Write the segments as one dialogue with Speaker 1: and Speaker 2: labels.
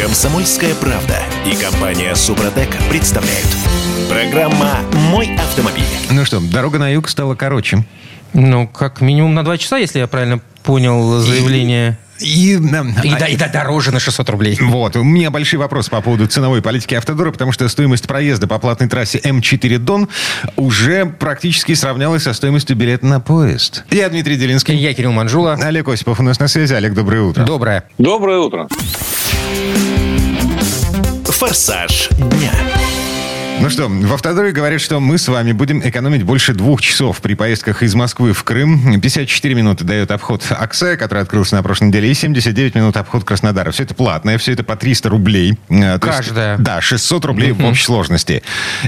Speaker 1: Комсомольская правда и компания Супротек представляют. Программа «Мой автомобиль».
Speaker 2: Ну что, дорога на юг стала короче.
Speaker 3: Ну, как минимум на два часа, если я правильно понял заявление.
Speaker 2: И,
Speaker 3: И, да, и да, дороже на 600 рублей.
Speaker 2: Вот, у меня большие вопросы по поводу ценовой политики Автодора, потому что стоимость проезда по платной трассе М4 Дон уже практически сравнялась со стоимостью билета на поезд. Я Дмитрий Делинский.
Speaker 3: Я Кирилл Манжула.
Speaker 2: Олег Осипов у нас на связи. Олег, доброе утро.
Speaker 3: Доброе.
Speaker 4: Доброе утро.
Speaker 1: «Форсаж дня».
Speaker 2: Ну что, в Автодоре говорят, что мы с вами будем экономить больше двух часов при поездках из Москвы в Крым. 54 минуты дает обход Аксая, который открылся на прошлой неделе, и 79 минут обход Краснодара. Все это платное, все это по 300 рублей. Э, то есть,
Speaker 3: Каждая.
Speaker 2: да, 600 рублей в общей сложности.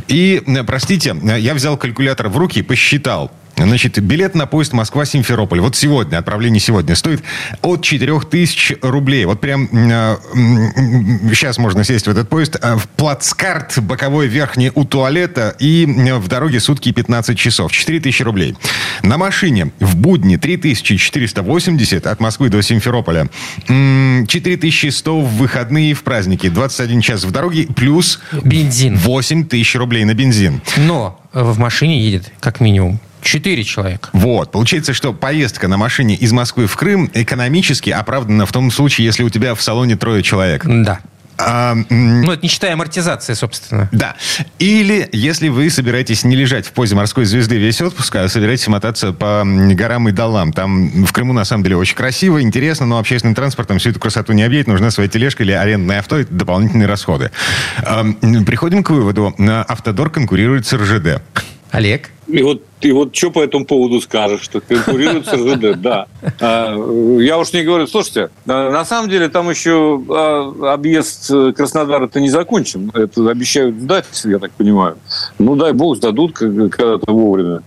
Speaker 2: И, э, простите, э, я взял калькулятор в руки и посчитал. Значит, билет на поезд Москва-Симферополь, вот сегодня, отправление сегодня, стоит от 4000 рублей. Вот прям э, м, сейчас можно сесть в этот поезд. э, В плацкарт боковой верхний у туалета и в дороге сутки 15 часов. 4000 рублей. На машине в будни 3480 от Москвы до Симферополя. М, 4100 в выходные и в праздники. 21 час в дороге плюс
Speaker 3: Бензин.
Speaker 2: 8 тысяч рублей на бензин.
Speaker 3: Но в машине едет как минимум 4 человека.
Speaker 2: Вот. Получается, что поездка на машине из Москвы в Крым экономически оправдана в том случае, если у тебя в салоне трое человек.
Speaker 3: Да.
Speaker 2: А,
Speaker 3: Ну, это не считая амортизации, собственно.
Speaker 2: да. Или если вы собираетесь не лежать в позе морской звезды весь отпуск, а собираетесь мотаться по горам и долам. Там в Крыму на самом деле очень красиво, интересно, но общественным транспортом всю эту красоту не объять. Нужна своя тележка или арендное авто. Это дополнительные расходы. А, Приходим к выводу. Автодор конкурирует с РЖД.
Speaker 3: Olег?
Speaker 4: И вот, и вот что по этому поводу скажешь, что конкурирует с РЖД? Да. А, Я уж не говорю, слушайте, на самом деле там еще а, объезд э, Краснодара-то не закончен. Это обещают сдать, я так понимаю. Ну, дай бог, сдадут когда-то вовремя.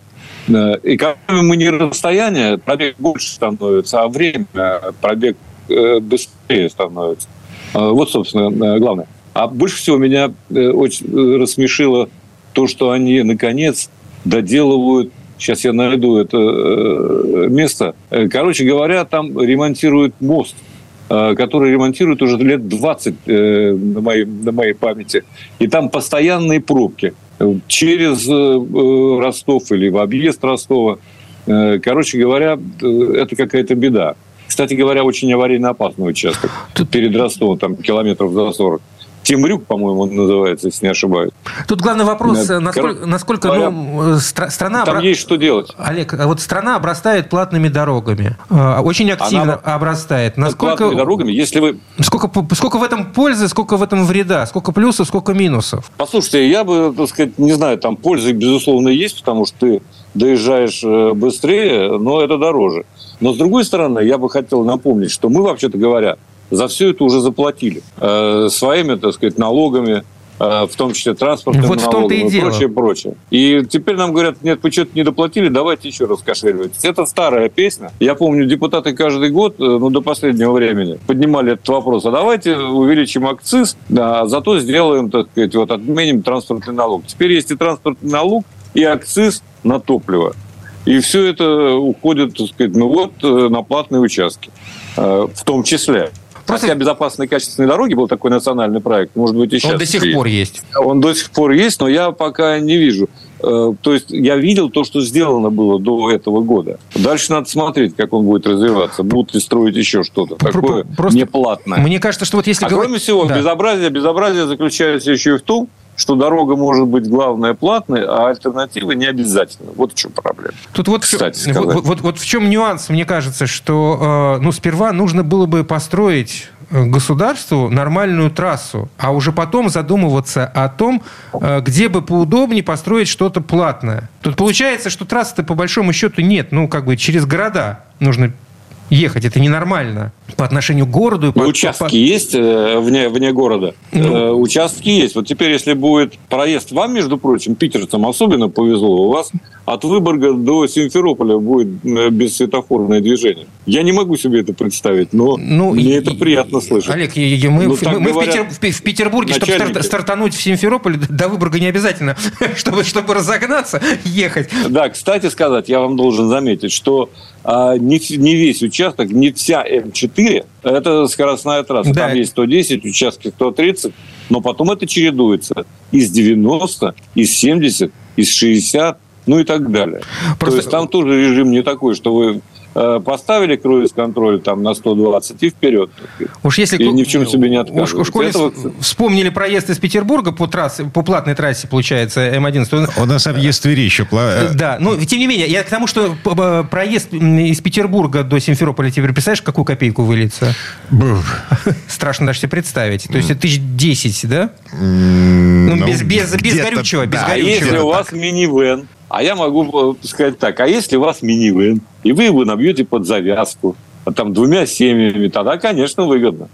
Speaker 4: Да. И как мы не расстояние, пробег больше становится, а время, пробег э, быстрее становится. А, Вот, собственно, э, главное. А больше всего меня э, очень э, рассмешило то, что они, наконец, доделывают Сейчас я найду это э, место. Э, Короче говоря, там ремонтируют мост, э, который ремонтируют уже лет 20 э, на моей, на моей памяти. И там постоянные пробки через Ростов или в объезд Ростова. Короче говоря, это какая-то беда. Кстати говоря, очень аварийно опасный участок.
Speaker 3: Тут-
Speaker 4: Перед Ростовом, там километров за 40. Темрюк, по-моему, он называется, если не ошибаюсь.
Speaker 3: Тут главный вопрос,
Speaker 4: Да,
Speaker 3: э, насколько, насколько ну, стра- страна...
Speaker 4: Там
Speaker 3: обра-
Speaker 4: есть что делать.
Speaker 3: Олег, а вот страна обрастает платными дорогами. Э, Очень активно
Speaker 4: Она-
Speaker 3: обрастает. Насколько,
Speaker 4: Платными дорогами, если вы
Speaker 3: сколько, сколько в этом пользы, сколько в этом вреда? Сколько плюсов, сколько минусов?
Speaker 4: Послушайте, я бы, так сказать, не знаю, там польза, безусловно, есть, потому что ты доезжаешь э, быстрее, но это дороже. Но, с другой стороны, я бы хотел напомнить, что мы, вообще-то говоря, за все это уже заплатили. Э, своими, так сказать, налогами, э, в том числе транспортными
Speaker 3: Вот в том-то и
Speaker 4: налогами и прочее, прочее. И теперь нам говорят, нет, вы что-то не доплатили, давайте еще раз кошеливать. Это старая песня. Я помню, депутаты каждый год, э, ну, до последнего времени, поднимали этот вопрос. А давайте увеличим акциз, да, а зато сделаем, так сказать, вот отменим транспортный налог. Теперь есть и транспортный налог, и акциз на топливо. И все это уходит, так сказать, ну вот, э, на платные участки. В том числе.
Speaker 3: Просто-
Speaker 4: Хотя безопасные качественные дороги был такой национальный проект, может быть, и сейчас.
Speaker 3: Он до сих
Speaker 4: есть.
Speaker 3: пор есть.
Speaker 4: Он до сих пор есть, но я пока не вижу. Э, То есть я видел то, что сделано было до этого года. Дальше надо смотреть, как он будет развиваться. Будут ли строить еще что-то такое
Speaker 3: просто
Speaker 4: неплатное.
Speaker 3: Мне кажется, что вот если
Speaker 4: А
Speaker 3: говорить-
Speaker 4: кроме всего,
Speaker 3: Да.
Speaker 4: безобразие, безобразие заключается еще и в том, что дорога может быть главное платной, а альтернативы не обязательно. Вот в чем проблема.
Speaker 3: Тут вот, в
Speaker 4: Кстати сказать.
Speaker 3: вот, вот- вот в чем нюанс, мне кажется, что э, ну, сперва нужно было бы построить э, государству нормальную трассу, а уже потом задумываться о том, э, где бы поудобнее построить что-то платное. Тут получается, что трассы-то по большому счету нет. Ну, как бы через города нужно ехать. Это ненормально по отношению к городу. и
Speaker 4: Ну,
Speaker 3: по-
Speaker 4: участки
Speaker 3: по-
Speaker 4: есть э, вне, вне города?
Speaker 3: Ну.
Speaker 4: Э, участки есть. Вот теперь, если будет проезд вам, между прочим, питерцам особенно повезло, у вас от Выборга до Симферополя будет э, бессветофорное движение. Я не могу себе это представить, но
Speaker 3: Ну,
Speaker 4: мне
Speaker 3: и-
Speaker 4: это приятно слышать.
Speaker 3: Олег, и- и- мы,
Speaker 4: Ну,
Speaker 3: мы- мы
Speaker 4: говорят
Speaker 3: Питер- в Пи- в Петербурге, чтобы
Speaker 4: начальники.
Speaker 3: стартануть в Симферополе, до Выборга не обязательно, чтобы, чтобы разогнаться, ехать.
Speaker 4: Да, кстати сказать, я вам должен заметить, что а, не, не весь участок, не вся М4 4 – это скоростная трасса.
Speaker 3: Да.
Speaker 4: Там есть 110, участки 130, но потом это чередуется из 90, из 70, из 60, ну и так далее.
Speaker 3: Просто-
Speaker 4: То есть там тоже режим не такой, что вы поставили круиз-контроль там на 120 и вперед.
Speaker 3: Уж если
Speaker 4: И ни в чем себе не
Speaker 3: уж,
Speaker 4: отказывать.
Speaker 3: уж коли
Speaker 4: Этого-
Speaker 3: вспомнили проезд из Петербурга по трассе, по платной трассе, получается, М11, то-
Speaker 2: У нас объезд Твери еще... э,
Speaker 3: Да, но тем не менее, я к тому, что проезд из Петербурга до Симферополя, теперь представляешь, какую копейку выльется? Страшно даже себе представить. То есть это тысяч десять, да?
Speaker 2: м,
Speaker 3: Ну, без- без- без горючего, без
Speaker 2: да,
Speaker 4: А
Speaker 3: горючего.
Speaker 4: если у вас минивэн, а я могу э, сказать так, а если у вас минивэн, и вы его набьете под завязку, а там двумя семьями, тогда, конечно, выгодно.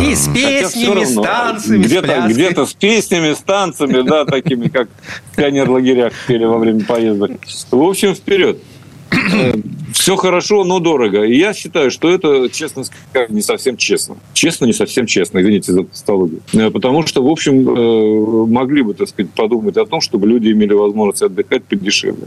Speaker 3: И с песнями, с
Speaker 4: равно,
Speaker 3: танцами, с
Speaker 4: где-то,
Speaker 3: пляской.
Speaker 4: где-то с песнями, с танцами, да, такими, как в пионер-лагерях пели во время поездок. В общем, вперед. Все хорошо, но дорого. И я считаю, что это, честно сказать, не совсем честно. Честно, не совсем честно, извините за тавтологию. Э, Потому что, в общем, э, могли бы, так сказать, подумать о том, чтобы люди имели возможность отдыхать подешевле.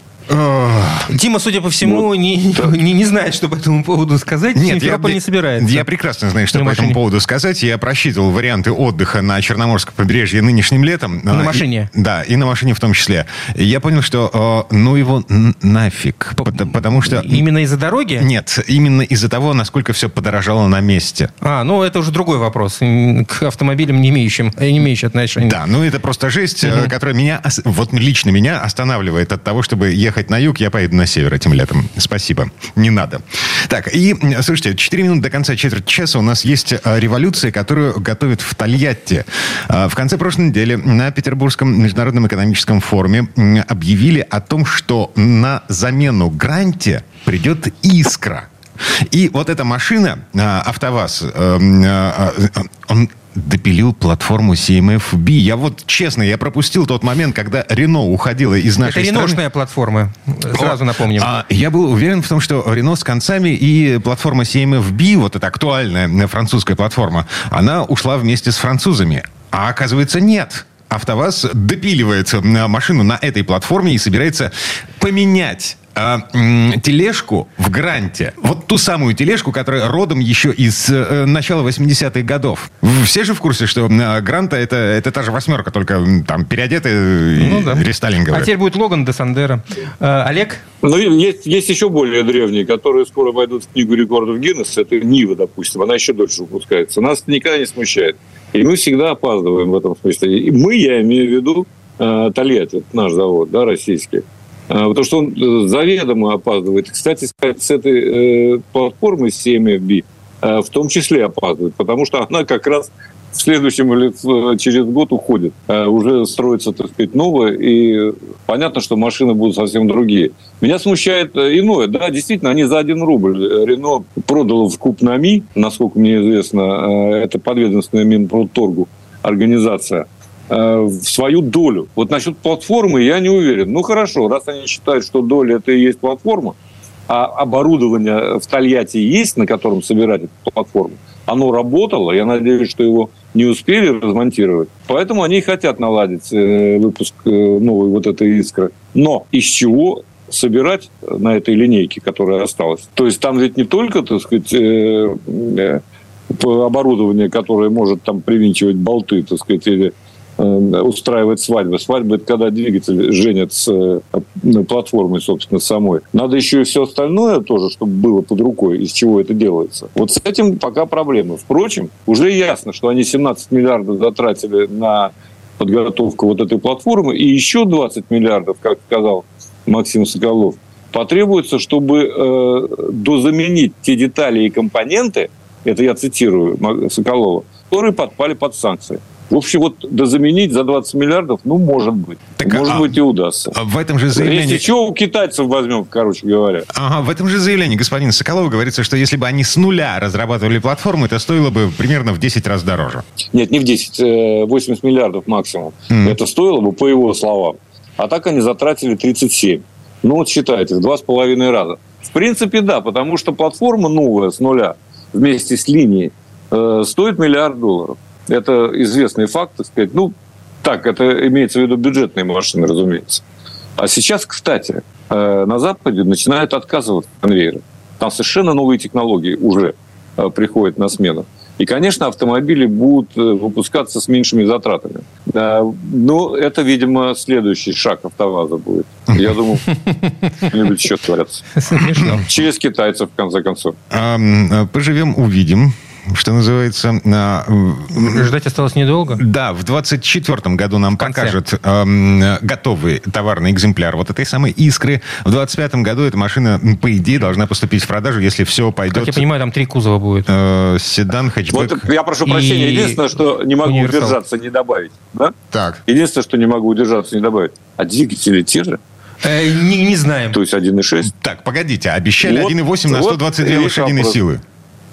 Speaker 3: Дима, судя по всему, не, не, не знает, что по этому поводу сказать.
Speaker 2: Нет, я,
Speaker 3: не собирается.
Speaker 2: я прекрасно знаю, что
Speaker 3: На
Speaker 2: по этому
Speaker 3: машине.
Speaker 2: поводу сказать. Я просчитывал варианты отдыха на Черноморском побережье нынешним летом.
Speaker 3: На
Speaker 2: и-
Speaker 3: машине?
Speaker 2: да, и на машине в том числе. И я понял, что э, ну его нафиг. Пот- Потому что...
Speaker 3: Именно из-за дороги?
Speaker 2: Нет, именно из-за того, насколько все подорожало на месте.
Speaker 3: А, ну это уже другой вопрос. К автомобилям, не имеющим, э, не имеющим отношения.
Speaker 2: Да, ну это просто жесть, э, которая меня, вот лично меня останавливает от того, чтобы ехать на юг, я поеду на север этим летом. Спасибо, не надо. Так, и, слушайте, 4 минуты до конца четверть часа у нас есть э, революция, которую готовят в Тольятти. В конце прошлой недели на Петербургском международном экономическом форуме объявили о том, что на замену Гранте придет Искра. И вот эта машина, а, АвтоВАЗ, э, а, а, он допилил платформу CMF-B. Я вот, честно, я пропустил тот момент, когда Рено уходила из
Speaker 3: Это
Speaker 2: нашей страны.
Speaker 3: реношная платформа, сразу напомним.
Speaker 2: А, я был уверен в том, что Рено с концами и платформа CMF-B, вот эта актуальная э, французская платформа, она ушла вместе с французами. А оказывается, нет. АвтоВАЗ допиливает э, машину на этой платформе и собирается поменять м, тележку в Гранте. Вот ту самую тележку, которая родом еще из э, начала 80-х годов. Все же в курсе, что э, Гранта это, это та же восьмерка, только там переодетая и
Speaker 3: Ну да.
Speaker 2: рестайлинговая.
Speaker 3: А теперь будет Логан де Сандера. Э, Олег?
Speaker 4: Ну, есть, есть еще более древние, которые скоро войдут в книгу рекордов Гиннесса. Это Нива, допустим. Она еще дольше выпускается. Нас это никогда не смущает. И мы всегда опаздываем в этом смысле. И мы, я имею в виду, э, Тольятти, это наш завод, да, российский. Э, Потому что он э, заведомо опаздывает. Кстати с этой э, платформы CMFB э, в том числе опаздывает, потому что она как раз в следующем или через год уходит. Уже строится, так сказать, новое, и понятно, что машины будут совсем другие. Меня смущает иное. Да, действительно, они за один рубль. Рено продало в Купнами, насколько мне известно, это подведомственная Минпродторгу организация, в свою долю. Вот насчет платформы я не уверен. Ну хорошо, раз они считают, что доля это и есть платформа, а оборудование в Тольятти есть, на котором собирать эту платформу, оно работало, я надеюсь, что его не успели размонтировать. Поэтому они хотят наладить э, выпуск э, новой вот этой искры. Но из чего собирать на этой линейке, которая осталась? То есть там ведь не только, так сказать, э, э, оборудование, которое может там привинчивать болты, так сказать, или э, устраивать свадьбы. Свадьба – это когда двигатель женят с э, платформой, собственно, самой. Надо еще и все остальное тоже, чтобы было под рукой, из чего это делается. Вот с этим пока проблемы. Впрочем, уже ясно, что они 17 миллиардов затратили на подготовку вот этой платформы, и еще 20 миллиардов, как сказал Максим Соколов, потребуется, чтобы э, дозаменить те детали и компоненты, это я цитирую Соколова, которые подпали под санкции. В общем, вот дозаменить за 20 миллиардов, ну, может быть.
Speaker 2: Так,
Speaker 4: может
Speaker 2: а-
Speaker 4: быть, и удастся.
Speaker 2: В этом же заявлении...
Speaker 4: Если что, у китайцев возьмем, короче говоря.
Speaker 2: Ага, в этом же заявлении господина Соколова говорится, что если бы они с нуля разрабатывали платформу, это стоило бы примерно в 10 раз дороже.
Speaker 4: Нет, не в 10, э, 80 миллиардов максимум.
Speaker 2: Мгм.
Speaker 4: Это стоило бы, по его словам. А так они затратили 37. Ну вот считайте, в два с половиной раза. В принципе, да, потому что платформа новая с нуля вместе с линией э, стоит миллиард долларов. Это известный факт, так сказать. Ну, так, это имеется в виду бюджетные машины, разумеется. А сейчас, кстати, э, на Западе начинают отказываться от конвейера. Там совершенно новые технологии уже. э, приходит на смену. И, конечно, автомобили будут э, выпускаться с меньшими затратами. Но это, видимо, следующий шаг АвтоВАЗа будет. Я думаю, что-нибудь еще творятся. Через китайцев, в конце концов.
Speaker 2: Поживем, увидим что называется...
Speaker 3: А, Ждать осталось недолго?
Speaker 2: Да, в 24 году нам покажут э, готовый товарный экземпляр вот этой самой «Искры». В 25 году эта машина, по идее, должна поступить в продажу, если все пойдет... Как
Speaker 3: я понимаю, там три кузова будет. Э,
Speaker 2: седан, хэтчбэк.
Speaker 4: Вот я прошу прощения. Единственное, что не могу универсал. удержаться, не добавить. Да?
Speaker 2: Так.
Speaker 4: Единственное, что не могу удержаться, не добавить. А двигатели те же?
Speaker 3: Э, не, не знаем.
Speaker 4: То есть 1,6?
Speaker 2: Так, погодите, обещали вот, 1,8 на 122 вот лошадиные силы.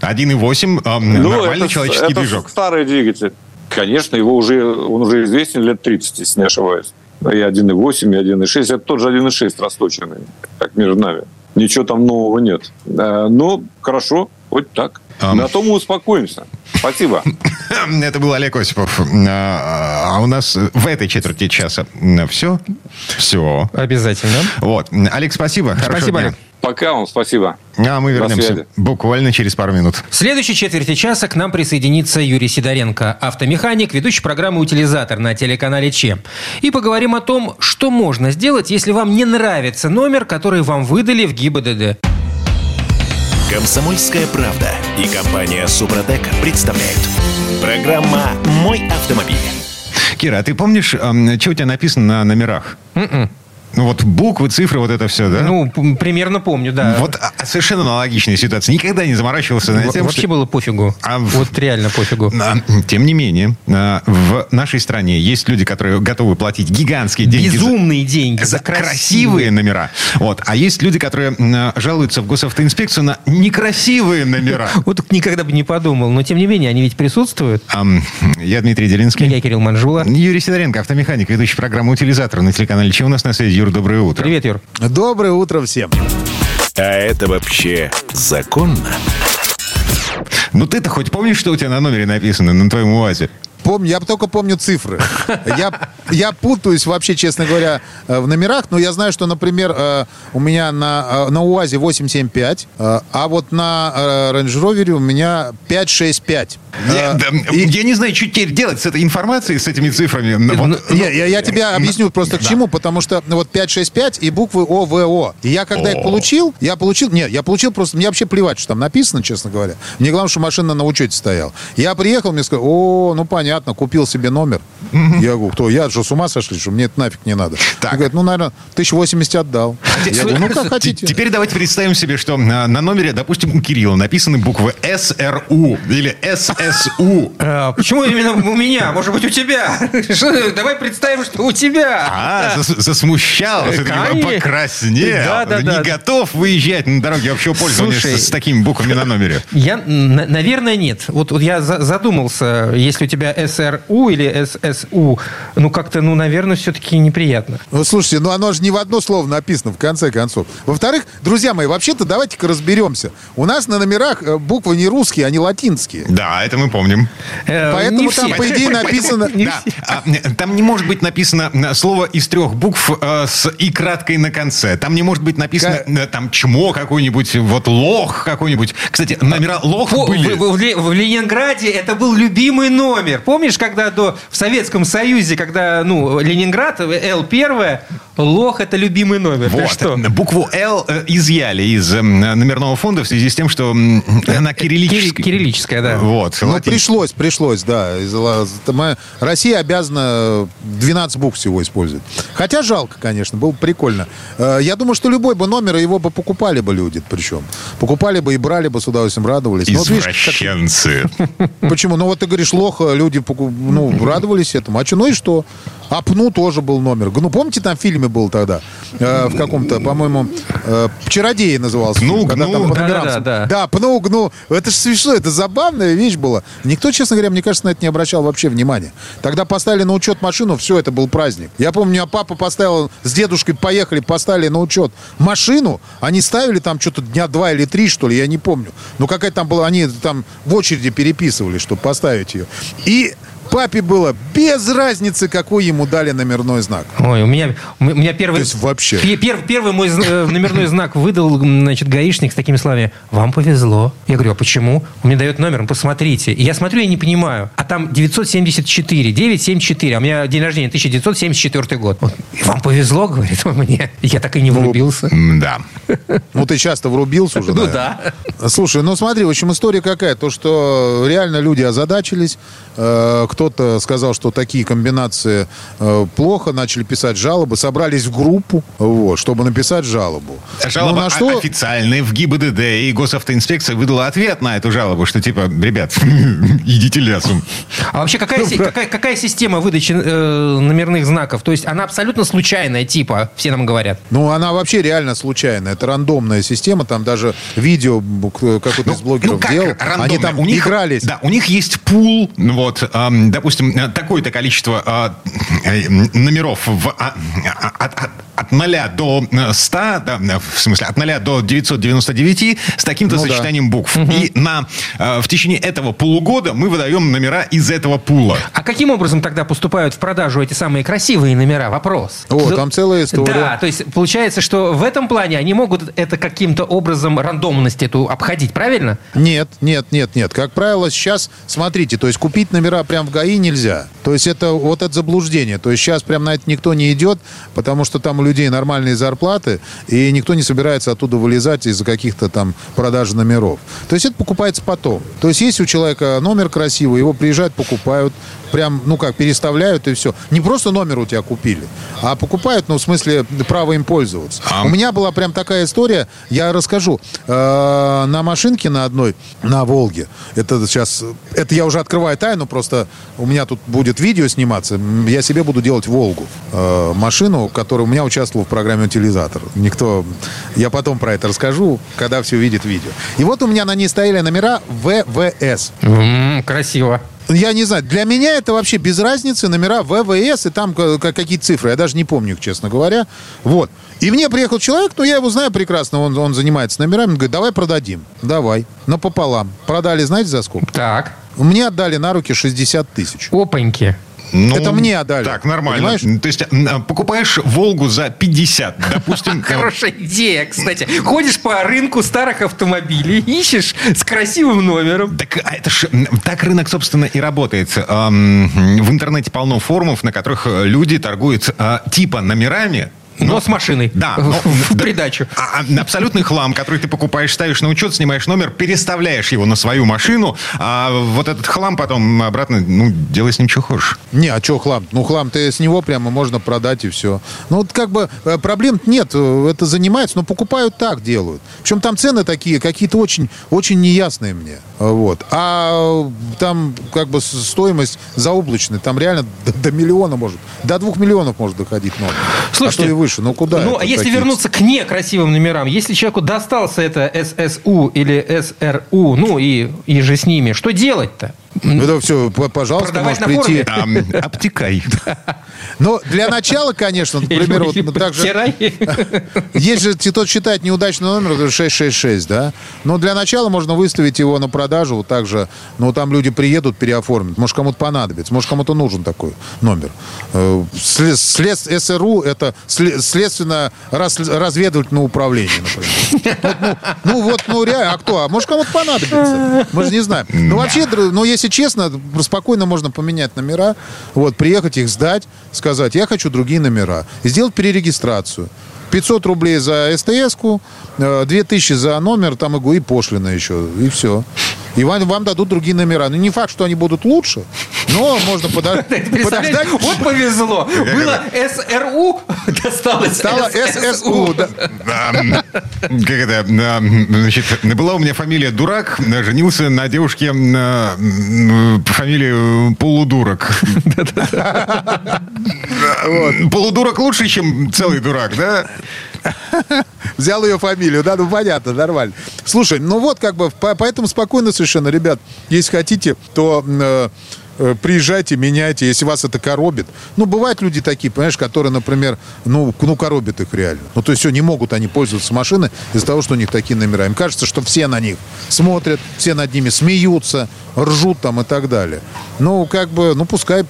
Speaker 2: 1,8 э, ну, нормальный это, человеческий
Speaker 4: это
Speaker 2: движок.
Speaker 4: старый двигатель. Конечно, его уже, он уже известен лет 30, если не ошибаюсь. И 1,8, и 1,6. Это тот же 1,6 расточенный, как между нами. Ничего там нового нет. Э, но хорошо, хоть так. Um... На то мы успокоимся. Спасибо.
Speaker 2: Это был Олег Осипов. А, а у нас в этой четверти часа все? Все.
Speaker 3: Обязательно.
Speaker 2: Вот. Олег, спасибо.
Speaker 3: Спасибо, Олег.
Speaker 4: Пока вам спасибо.
Speaker 2: А мы вернемся буквально через пару минут.
Speaker 3: В следующей четверти часа к нам присоединится Юрий Сидоренко, автомеханик, ведущий программы «Утилизатор» на телеканале ЧЕ. И поговорим о том, что можно сделать, если вам не нравится номер, который вам выдали в ГИБДД.
Speaker 1: Комсомольская правда и компания «Супротек» представляют. Программа «Мой автомобиль».
Speaker 2: Кира, а ты помнишь, что у тебя написано на номерах?
Speaker 3: Mm-mm.
Speaker 2: Ну вот буквы, цифры, вот это все, да?
Speaker 3: Ну, примерно помню, да.
Speaker 2: Вот а, совершенно аналогичная ситуация. Никогда не заморачивался
Speaker 3: на тем, Вообще что... было пофигу. А вот реально пофигу.
Speaker 2: Тем не менее, а, в нашей стране есть люди, которые готовы платить гигантские деньги.
Speaker 3: Безумные за, деньги.
Speaker 2: За красивые номера. Вот. А есть люди, которые жалуются в госавтоинспекцию на некрасивые номера.
Speaker 3: Вот никогда бы не подумал. Но тем не менее, они ведь присутствуют.
Speaker 2: Я Дмитрий Делинский.
Speaker 3: Я Кирилл Манжула.
Speaker 2: Юрий Сидоренко, автомеханик, ведущий программы «Утилизатор» на телеканале «Че у нас на связи?» Юр, доброе утро.
Speaker 3: Привет, Юр.
Speaker 5: Доброе утро всем.
Speaker 1: А это вообще законно?
Speaker 2: Ну ты-то хоть помнишь, что у тебя на номере написано, на твоем УАЗе?
Speaker 5: Помню, я только помню цифры. Я, я путаюсь вообще, честно говоря, э, в номерах, но я знаю, что, например, э, у меня на, э, на УАЗе 875, а вот на Range Rover у меня 565.
Speaker 2: Я, да, и... я не знаю, что теперь делать с этой информацией, с этими цифрами.
Speaker 5: Вот, ну, не, я, я тебе объясню просто к да. чему, потому что вот 565 и буквы ОВО. И я когда О. их получил, я получил, нет, я получил просто, мне вообще плевать, что там написано, честно говоря. Мне главное, что машина на учете стояла. Я приехал, мне сказали, о, ну понятно, понятно, купил себе номер. Я говорю, кто? Я что, с ума сошли, что мне это нафиг не надо. Так. Он говорит, ну, наверное, 1080 отдал.
Speaker 2: Я говорю, ну, как хотите. Теперь давайте представим себе, что на, на номере, допустим, у Кирилла написаны буквы СРУ или ССУ.
Speaker 3: А, почему именно у меня? Может быть, у тебя? Давай представим, что у тебя.
Speaker 2: А, засмущался, покраснел. Да, да, не готов выезжать на дороге общего пользования с такими буквами на номере.
Speaker 3: Я, наверное, нет. Вот, вот я задумался, если у тебя СРУ или ССУ, ну, как-то, ну, наверное, все-таки неприятно.
Speaker 5: Ну, слушайте, ну, оно же не в одно слово написано, в конце концов. Во-вторых, друзья мои, вообще-то давайте-ка разберемся. У нас на номерах э, буквы не русские, они латинские.
Speaker 2: Да, это мы помним.
Speaker 5: Э, Поэтому там, по идее, написано...
Speaker 2: А, там не может быть написано э, слово из трех букв с и краткой на конце. Там не может быть написано там чмо какой-нибудь, вот лох какой-нибудь. Кстати, номера лох были.
Speaker 3: В Ленинграде это был любимый номер. Помнишь, когда до, в Советском Союзе, когда, ну, Ленинград, Л-1, лох – это любимый номер.
Speaker 2: Вот. Что? Букву «Л» э, изъяли из э, номерного фонда в связи с тем, что она кириллическая.
Speaker 3: Кириллическая, да.
Speaker 2: Вот.
Speaker 5: Ну, пришлось, пришлось, да. Россия обязана 12 букв всего использовать. Хотя жалко, конечно, было прикольно. Э, я думаю, что любой бы номер, его бы покупали бы люди, причем. Покупали бы и брали бы с удовольствием, радовались.
Speaker 2: Извращенцы.
Speaker 5: Почему? Ну, вот ты говоришь, лох, люди ну, радовались этому. А что, ну и что? А Пну тоже был номер. Ну, помните, там в фильме был тогда? Э, в каком-то, по-моему, э, «Чародеи» назывался.
Speaker 2: Пну, фильм, когда гну. Там
Speaker 5: да, да, да. да, Пну, гну. Это же смешно, это забавная вещь была. Никто, честно говоря, мне кажется, на это не обращал вообще внимания. Тогда поставили на учет машину, все, это был праздник. Я помню, а папа поставил, с дедушкой поехали, поставили на учет машину. Они ставили там что-то дня два или три, что ли, я не помню. Ну, какая там была, они там в очереди переписывали, чтобы поставить ее. И папе было без разницы, какой ему дали номерной знак.
Speaker 3: Ой, у меня, у меня первый...
Speaker 5: То есть вообще?
Speaker 3: пе- пер- первый мой э, номерной знак выдал, значит, гаишник с такими словами. Вам повезло. Я говорю, а почему? Он мне дает номер, ну, посмотрите. И я смотрю, я не понимаю. А там 974, 974. А у меня день рождения 1974 год. Вот. «И Вам повезло, говорит он мне. Я так и не влюбился.
Speaker 2: Да.
Speaker 5: Ну, ты часто врубился уже,
Speaker 3: Ну да.
Speaker 5: Слушай, ну смотри, в общем, история какая. То, что реально люди озадачились. Кто-то сказал, что такие комбинации э, плохо, начали писать жалобы, собрались в группу, вот, чтобы написать жалобу.
Speaker 2: Жалоба
Speaker 5: Ну, на что...
Speaker 2: официальная в ГИБДД, и госавтоинспекция выдала ответ на эту жалобу, что типа, ребят, идите лесом.
Speaker 3: А вообще какая,
Speaker 5: Ну,
Speaker 3: си- какая, какая система выдачи э, номерных знаков? То есть она абсолютно случайная, типа, все нам говорят.
Speaker 5: Ну, она вообще реально случайная. Это рандомная система. Там даже видео какой-то из блогеров
Speaker 2: Ну, как
Speaker 5: делал.
Speaker 2: рандомно?
Speaker 5: Они там
Speaker 2: у них,
Speaker 5: игрались.
Speaker 2: Да, у них есть пул, ну вот, ам, допустим, э, такое-то количество а, э, номеров в, а, а, от, от, от 0 до э, 100, да, э, в смысле, от 0 до 999 с таким-то
Speaker 5: Ну да.
Speaker 2: сочетанием букв. И на, в течение этого полугода мы выдаем номера из этого пула.
Speaker 3: А каким образом тогда поступают в продажу эти самые красивые номера? Вопрос.
Speaker 5: О,
Speaker 3: Да-
Speaker 5: там целая история.
Speaker 3: Да, то есть получается, что в этом плане они могут это каким-то образом рандомность эту обходить, правильно?
Speaker 5: Нет, нет, нет, нет. Как правило, сейчас, смотрите, то есть купить номера прям в ГАИ нельзя. То есть это вот это заблуждение. То есть сейчас прям на это никто не идет, потому что там у людей нормальные зарплаты, и никто не собирается оттуда вылезать из-за каких-то там продаж номеров. То есть это покупается потом. То есть если у человека номер красивый, его приезжают, покупают, прям, ну как, переставляют и все. Не просто номер у тебя купили, а покупают, ну, в смысле, право им пользоваться.
Speaker 2: А-
Speaker 5: У меня была прям такая история, я расскажу. Э, на машинке на одной, на Волге, это сейчас, это я уже открываю тайну, просто у меня тут будет видео сниматься, я себе буду делать Волгу, э, машину, которая у меня участвовала в программе «Утилизатор». Никто, я потом про это расскажу, когда все видит видео. И вот у меня на ней стояли номера ВВС.
Speaker 3: М, красиво.
Speaker 5: Я не знаю, для меня это вообще без разницы, номера ВВС и там ка- ка- какие цифры, я даже не помню их, честно говоря. Вот. И мне приехал человек, ну я его знаю прекрасно, он, он занимается номерами, он говорит, давай продадим. Давай. Напополам. Продали, знаете, за сколько?
Speaker 3: Так,
Speaker 5: Мне отдали на руки 60 тысяч.
Speaker 3: опаньки.
Speaker 2: Ну,
Speaker 5: Это мне отдали.
Speaker 2: Так, нормально.
Speaker 5: Понимаешь?
Speaker 2: То есть покупаешь «Волгу» за 50, допустим. э,
Speaker 3: Хорошая идея, кстати. Ходишь по рынку старых автомобилей, ищешь с красивым номером.
Speaker 2: Так а это ж, так рынок, собственно, и работает. В интернете полно форумов, на которых э, люди торгуют а, типа номерами,
Speaker 3: Но с машиной.
Speaker 2: Да, но-
Speaker 3: В
Speaker 2: да.
Speaker 3: придачу.
Speaker 2: А, а, абсолютный хлам, который ты покупаешь, ставишь на учет, снимаешь номер, переставляешь его на свою машину, а вот этот хлам потом обратно, ну, делай с ним что хочешь.
Speaker 5: Не, а что хлам? Ну, хлам ты с него прямо можно продать и все. Ну, вот как бы э, проблем нет, э, это занимается, но покупают так, делают. Причем там цены такие, какие-то очень, очень неясные мне. Вот. А там как бы стоимость заоблачная, там реально до, до миллиона может, до двух миллионов может доходить номер.
Speaker 3: Слушайте,
Speaker 5: а то и выше. Ну, куда
Speaker 3: Ну, а если
Speaker 5: такие?
Speaker 3: вернуться к некрасивым номерам, если человеку достался это ССУ или СРУ, ну и, и же с ними, что делать-то?
Speaker 5: Ну, это все, пожалуйста,
Speaker 3: Продавать
Speaker 5: можешь прийти.
Speaker 2: Обтекай.
Speaker 5: Но для начала, конечно, например, вот
Speaker 3: Или
Speaker 5: так же...
Speaker 3: подтирай.
Speaker 5: Есть же те- тот считает неудачный номер, это 666, да? Но для начала можно выставить его на продажу, вот так же, ну, там люди приедут, переоформят. Может, кому-то понадобится, может, кому-то нужен такой номер. Э, след- СРУ – это сле- следственно-разведывательное управление, например. Ну, ну, вот, ну, реально, а кто? А может, кому-то понадобится? Мы же не знаем. Ну, вообще, ну, если честно, спокойно можно поменять номера, вот, приехать их сдать, сказать, я хочу другие номера, сделать перерегистрацию. 500 рублей за СТС-ку, э, 2000 за номер, там и пошлина еще, и все. И вам, вам дадут другие номера. Ну, не факт, что они будут лучше, но можно подождать.
Speaker 3: вот повезло. Было СРУ, досталось
Speaker 5: Стало ССУ.
Speaker 2: Как это? Значит, была у меня фамилия Дурак, женился на девушке фамилии Полудурок. Полудурок лучше, чем целый дурак, да?
Speaker 5: Взял ее фамилию, да, ну понятно, нормально. Слушай, ну вот как бы, по- поэтому спокойно совершенно, ребят, если хотите, то э, э, приезжайте, меняйте, если вас это коробит. Ну, бывают люди такие, понимаешь, которые, например, ну, ну коробит их реально. Ну, то есть все, не могут они пользоваться машиной из-за того, что у них такие номера. Им кажется, что все на них смотрят, все над ними смеются, ржут там и так далее. Ну, как бы, ну, пускай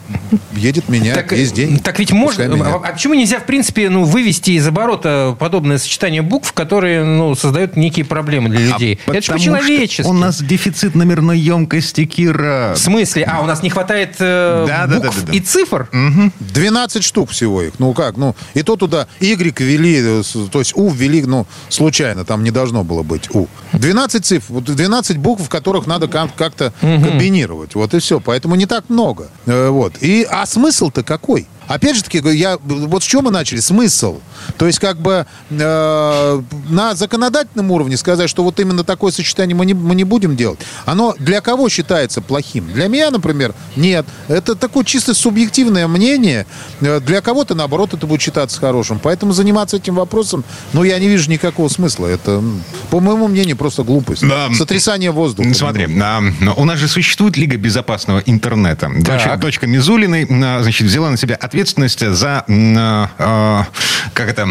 Speaker 5: едет, меняет,
Speaker 3: Так,
Speaker 5: есть деньги.
Speaker 3: так ведь можно.
Speaker 5: Меняет.
Speaker 3: А, а почему нельзя, в принципе, ну, вывести из оборота подобное сочетание букв, которые ну, создают некие проблемы для людей? Это же по-человечески.
Speaker 2: У нас дефицит номерной емкости, Кира.
Speaker 3: В смысле? А, у нас не хватает э,
Speaker 2: Да, да, да,
Speaker 3: букв
Speaker 2: да, да.
Speaker 3: и цифр?
Speaker 5: 12 штук всего их. Ну как? Ну, и то туда Y ввели, э, то есть У ввели, ну, случайно, там не должно было быть У. 12 цифр, вот 12 букв, которых надо как-то комбинировать. Вот и все. Поэтому не так много. Э, Вот. И, а смысл-то какой? Опять же таки, я, вот с чего мы начали? Смысл. То есть, как бы э, на законодательном уровне сказать, что вот именно такое сочетание мы не, мы не будем делать, оно для кого считается плохим? Для меня, например, нет. Это такое чисто субъективное мнение. Э, Для кого-то, наоборот, это будет считаться хорошим. Поэтому заниматься этим вопросом, ну, я не вижу никакого смысла. Это, по моему мнению, просто глупость.
Speaker 2: Да.
Speaker 5: Сотрясание воздуха.
Speaker 2: Смотри, а, у нас же существует Лига безопасного интернета. Дочка, дочка Мизулиной а, значит, взяла на себя ответственность за, м, а, а, как это,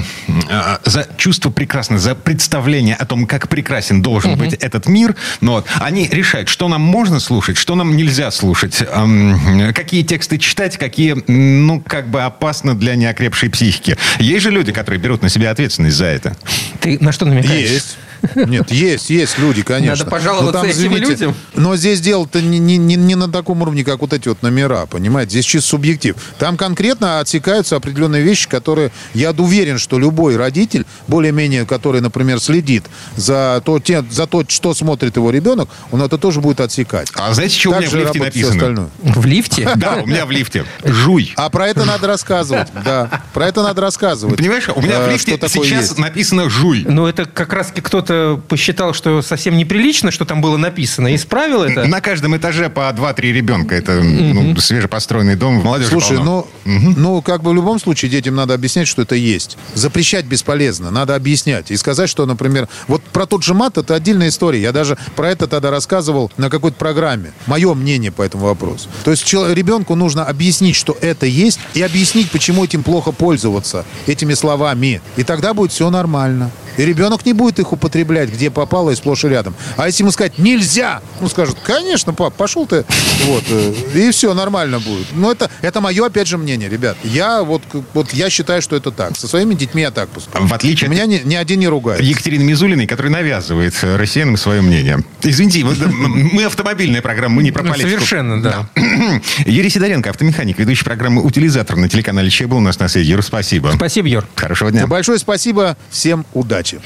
Speaker 2: а, за чувство прекрасное, за представление о том, как прекрасен должен быть этот мир. Ну, вот. Они решают, что нам можно слушать, что нам нельзя слушать, ам, какие тексты читать, какие, ну, как бы опасно для неокрепшей психики. Есть же люди, которые берут на себя ответственность за это.
Speaker 3: Ты на что намекаешь?
Speaker 5: Есть. Нет, есть, есть люди, конечно.
Speaker 3: Надо пожаловаться
Speaker 5: Но
Speaker 3: этим людям.
Speaker 5: Но здесь дело-то не, не, не, не на таком уровне, как вот эти вот номера, понимаете? Здесь чисто субъектив. Там конкретно отсекаются определенные вещи, которые, я уверен, что любой родитель, более-менее, который, например, следит за то, те, за то, что смотрит его ребенок, он это тоже будет отсекать.
Speaker 2: А знаете, что у
Speaker 5: Так
Speaker 2: меня в лифте написано?
Speaker 5: остальное.
Speaker 3: В лифте?
Speaker 2: Да, у меня в лифте. Жуй.
Speaker 5: А про это надо рассказывать, да. Про это надо рассказывать.
Speaker 2: Понимаешь, у меня в
Speaker 5: Э,
Speaker 2: лифте сейчас написано «жуй».
Speaker 3: Ну, это как раз кто-то посчитал, что совсем неприлично, что там было написано, и исправил это.
Speaker 2: На каждом этаже по 2-3 ребенка. Это ну, свежепостроенный дом в молодежи
Speaker 5: Слушай,
Speaker 2: полно.
Speaker 5: ну, ну, как бы в любом случае детям надо объяснять, что это есть. Запрещать бесполезно, надо объяснять. И сказать, что, например, вот про тот же мат, это отдельная история. Я даже про это тогда рассказывал на какой-то программе. Мое мнение по этому вопросу. То есть ребенку нужно объяснить, что это есть, и объяснить, почему этим плохо пользоваться, этими словами. И тогда будет все нормально. И ребенок не будет их употреблять, где попало и сплошь и рядом. А если ему сказать «нельзя», ну скажет «конечно, пап, пошел ты». Вот, э, и все, нормально будет. Но это, это мое, опять же, мнение, ребят. Я вот, вот я считаю, что это так. Со своими детьми я так поступаю.
Speaker 2: В отличие
Speaker 5: У меня ни, ни один не ругает.
Speaker 2: Екатерины Мизулиной, который навязывает э, россиянам свое мнение. Извините, э, мы автомобильная программа, мы не про
Speaker 3: Ну, совершенно, да.
Speaker 2: Юрий Сидоренко, автомеханик, ведущий программы «Утилизатор» на телеканале ЧЕ был у нас на связи. Юр, спасибо.
Speaker 3: Спасибо, Юр.
Speaker 2: Хорошего дня.
Speaker 5: Большое спасибо, всем удачи.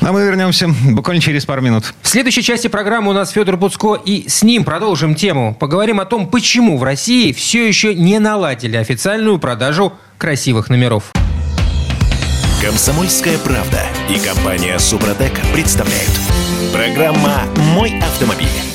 Speaker 2: А мы вернемся буквально через пару минут.
Speaker 3: В следующей части программы у нас Федор Буцко, и с ним продолжим тему. Поговорим о том, почему в России все еще не наладили официальную продажу красивых номеров.
Speaker 1: Комсомольская правда и компания Супротек представляют. Программа «Мой автомобиль».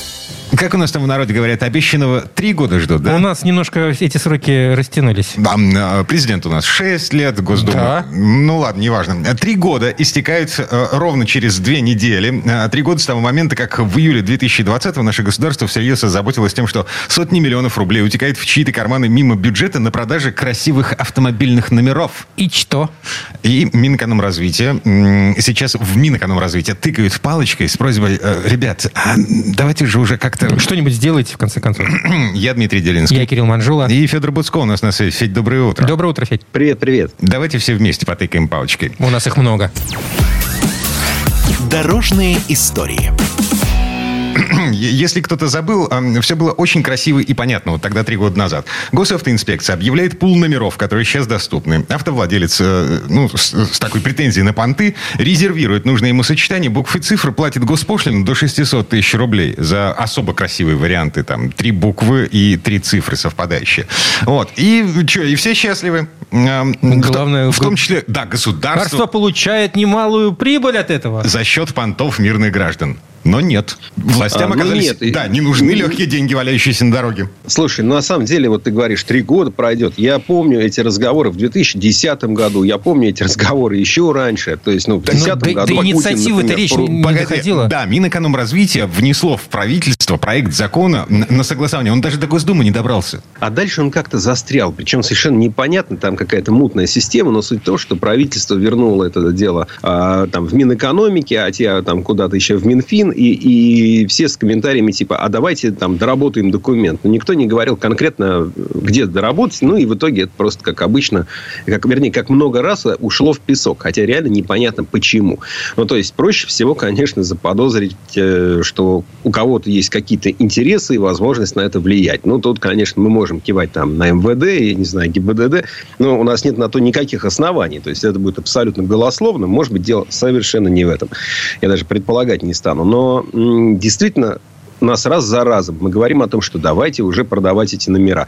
Speaker 2: Как у нас там в народе говорят, обещанного три года ждут, да?
Speaker 3: У нас немножко эти сроки растянулись.
Speaker 2: Да, э, президент у нас 6 лет, Госдума.
Speaker 3: Да.
Speaker 2: Ну ладно, неважно. Три года истекают э, ровно через две недели. Э, Три года с того момента, как в июле 2020-го наше государство всерьез озаботилось тем, что сотни миллионов рублей утекают в чьи-то карманы мимо бюджета на продаже красивых автомобильных номеров.
Speaker 3: И что?
Speaker 2: И Минэкономразвития, м, сейчас в Минэкономразвития тыкают палочкой с просьбой, ребят, а давайте же уже как-то...
Speaker 3: Что-нибудь сделайте, в конце концов.
Speaker 2: Я Дмитрий Делинский.
Speaker 3: Я Кирилл Манжула.
Speaker 2: И Федор Буцко у нас на связи. Федь, доброе утро.
Speaker 3: Доброе утро, Федь.
Speaker 6: Привет, привет.
Speaker 2: Давайте все вместе потыкаем палочкой.
Speaker 3: У нас их много.
Speaker 1: Дорожные истории.
Speaker 2: Если кто-то забыл, все было очень красиво и понятно вот тогда, три года назад. Госавтоинспекция объявляет пул номеров, которые сейчас доступны. Автовладелец э, ну, с, с такой претензией на понты резервирует нужное ему сочетание букв и цифр, платит госпошлину до 600 тысяч рублей за особо красивые варианты. Там три буквы и три цифры совпадающие. Вот. И что, и все счастливы. В то-
Speaker 3: Главное,
Speaker 2: В том числе, да, государство
Speaker 3: Государство получает немалую прибыль от этого.
Speaker 2: за счет понтов мирных граждан. Но нет. Властям
Speaker 6: А, ну
Speaker 2: оказались,
Speaker 6: нет.
Speaker 2: да, не нужны
Speaker 6: Ну,
Speaker 2: легкие деньги, валяющиеся на дороге.
Speaker 6: Слушай, ну на самом деле, вот ты говоришь, три года пройдет. Я помню эти разговоры в 2010 году, я помню эти разговоры еще раньше. То есть, ну, в
Speaker 3: Ну,
Speaker 6: 2010
Speaker 3: до-
Speaker 6: году...
Speaker 3: до
Speaker 6: Путин,
Speaker 3: инициативы-то речь
Speaker 6: про-
Speaker 3: не
Speaker 2: Погоди,
Speaker 3: доходило.
Speaker 2: Да, Минэкономразвития внесло в правительство проект закона на на согласование. Он даже до Госдумы не добрался.
Speaker 6: А дальше он как-то застрял. Причем совершенно непонятно, там какая-то мутная система, но суть в том, что правительство вернуло это дело а, там, в Минэкономике, а те там куда-то еще в Минфин, и, и все с комментариями типа, а давайте там доработаем документ. Но никто не говорил конкретно, где доработать. Ну, и в итоге это просто, как обычно, как, вернее, как много раз ушло в песок. Хотя реально непонятно, почему. Ну, то есть, проще всего, конечно, заподозрить, э, что у кого-то есть какие-то интересы и возможность на это влиять. Ну, тут, конечно, мы можем кивать там на МВД, я не знаю, ГИБДД, но у нас нет на то никаких оснований. То есть, это будет абсолютно голословно. Может быть, дело совершенно не в этом. Я даже предполагать не стану. Но действительно, нас раз за разом мы говорим о том, что давайте уже продавать эти номера.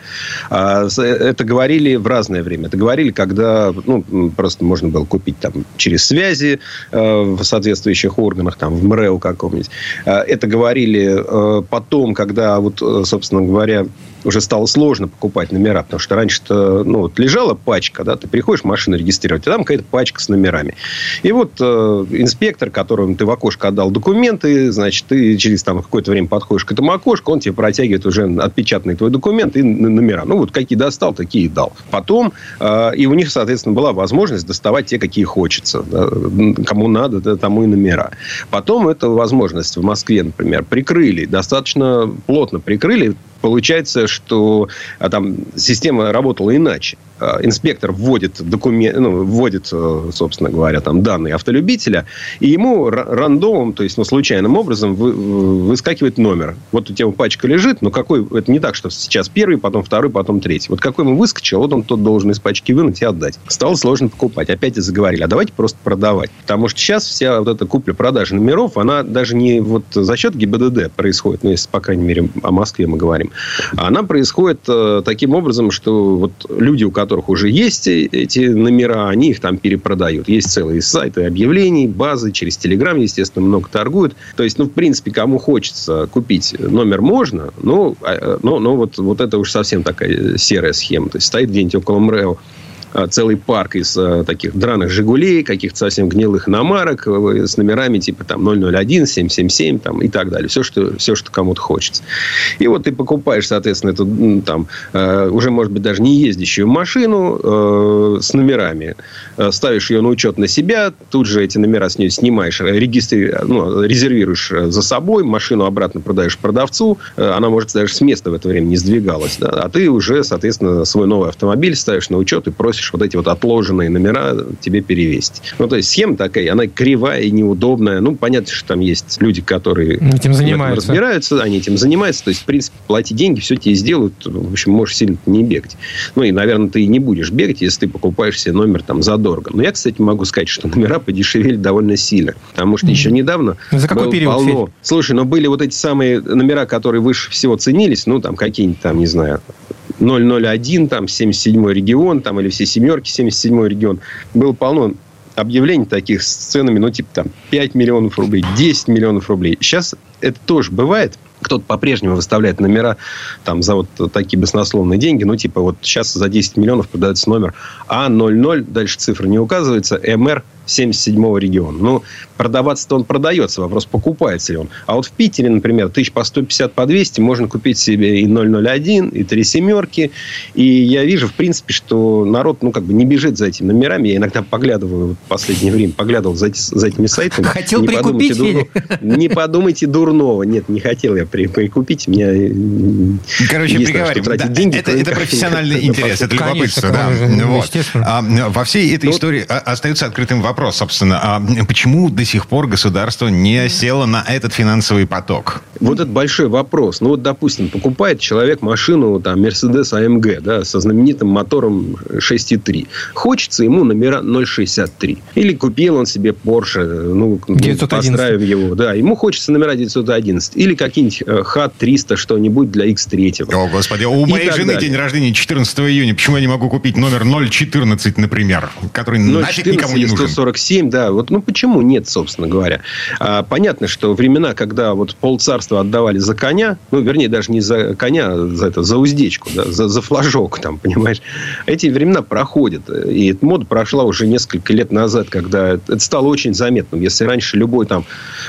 Speaker 6: А, Это говорили в разное время. Это говорили, когда ну, просто можно было купить там через связи э, в соответствующих органах, там, в МРЭО каком-нибудь. А, Это говорили э, потом, когда, вот, э, собственно говоря, уже стало сложно покупать номера, потому что раньше-то ну, вот лежала пачка, да, ты приходишь машину регистрировать, а там какая-то пачка с номерами. И вот э, инспектор, которому ты в окошко отдал документы, значит, ты через там какое-то время подходишь к этому окошку, он тебе протягивает уже отпечатанный твой документ и номера. Ну, вот какие достал, такие и дал. Потом, э, и у них, соответственно, была возможность доставать те, какие хочется. да. Кому надо, да, тому и номера. Потом эту возможность в Москве, например, прикрыли, достаточно плотно прикрыли, Получается, что а, там система работала иначе. А, Инспектор вводит документ, ну, вводит, э, собственно говоря, там данные автолюбителя, и ему ра- рандомом, то есть ну, случайным образом вы- выскакивает номер. Вот у тебя пачка лежит, но какой... Это не так, что сейчас первый, потом второй, потом третий. Вот какой ему выскочил, вот он тот должен из пачки вынуть и отдать. Стало сложно покупать. Опять и заговорили, а давайте просто продавать. Потому что сейчас вся вот эта купля-продажа номеров, она даже не вот за счет ГИБДД происходит, ну, если, по крайней мере, о Москве мы говорим. Она происходит э, таким образом, что вот люди, у которых уже есть э- эти номера, они их там перепродают. Есть целые сайты объявлений, базы, через Телеграм, естественно, много торгуют. То есть, ну, в принципе, кому хочется купить номер можно, но, э, но, но вот, вот это уж совсем такая серая схема. То есть, стоит где-нибудь около МРЭО целый парк из а, таких драных «Жигулей», каких-то совсем гнилых иномарок э, с номерами типа там 001, 777 там, и так далее. Все, что, все, что кому-то хочется. И вот ты покупаешь, соответственно, эту там, э, уже, может быть, даже не ездящую машину э, с номерами. Э, ставишь ее на учет на себя, тут же эти номера с нее снимаешь, регистри... ну, резервируешь э, за собой, машину обратно продаешь продавцу, э, она, может, даже с места в это время не сдвигалась. Да? А ты уже, соответственно, свой новый автомобиль ставишь на учет и просишь вот эти вот отложенные номера тебе перевесить. Ну, то есть схема такая, она кривая и неудобная. Ну, понятно, что там есть люди, которые
Speaker 3: Этим
Speaker 6: в этом
Speaker 3: занимаются.
Speaker 6: разбираются, они этим занимаются. То есть, в принципе, плати деньги, все тебе сделают. В общем, можешь сильно не бегать. Ну, и, наверное, ты и не будешь бегать, если ты покупаешь себе номер там задорого. Но я, кстати, могу сказать, что номера подешевели довольно сильно. Потому что еще недавно
Speaker 3: За какой период,
Speaker 6: полно. Слушай, но были вот эти самые номера, которые выше всего ценились, ну, там, какие-нибудь там, не знаю, 001, там, 77 регион, там, или все семерки, 77 регион. Было полно объявлений таких с ценами, ну, типа, там, 5 миллионов рублей, 10 миллионов рублей. Сейчас это тоже бывает. Кто-то по-прежнему выставляет номера там за вот такие баснословные деньги. Ну, типа, вот сейчас за 10 миллионов продается номер А00, дальше цифра не указывается, МР 77 региона. Ну, продаваться-то он продается, вопрос, покупается ли он. А вот в Питере, например, тысяч по 150, по 200 можно купить себе и 001, и три семерки. И я вижу, в принципе, что народ, ну, как бы не бежит за этими номерами. Я иногда поглядываю, вот в последнее время поглядывал за, эти- за этими сайтами.
Speaker 3: Хотел
Speaker 6: Не подумайте
Speaker 3: прикупить,
Speaker 6: дурно- Не подумайте дурного. Нет, не хотел я при- прикупить. Меня
Speaker 2: Короче,
Speaker 6: тратить
Speaker 2: Да,
Speaker 6: деньги,
Speaker 2: это, это
Speaker 6: как-
Speaker 2: профессиональный интерес, это
Speaker 3: Конечно,
Speaker 2: любопытство. Да.
Speaker 3: конечно,
Speaker 2: Вот. А, во всей этой
Speaker 6: Ну,
Speaker 2: истории а, остается открытым вопрос, собственно. А почему до сих пор государство не село на этот финансовый поток?
Speaker 6: Вот это большой вопрос. Ну, вот, допустим, покупает человек машину, там, Mercedes AMG, да, со знаменитым мотором 6.3. Хочется ему номера 063. Или купил он себе Porsche, ну,
Speaker 3: 911.
Speaker 6: поздравим его. Да, ему хочется номера 911. Или какие-нибудь э, HAT-300, что-нибудь для X3.
Speaker 2: О, господи, у моей жены
Speaker 6: далее.
Speaker 2: день рождения 14 июня. Почему я не могу купить номер 014, например, который нафиг никому не нужен?
Speaker 6: 47, да. Вот, ну, почему нет, собственно говоря? А, понятно, что времена, когда вот полцарства отдавали за коня, ну, вернее, даже не за коня, а за, это, за уздечку, да, за, за флажок, там, понимаешь? Эти времена проходят. И эта мода прошла уже несколько лет назад, когда это стало очень заметным. Если раньше любой там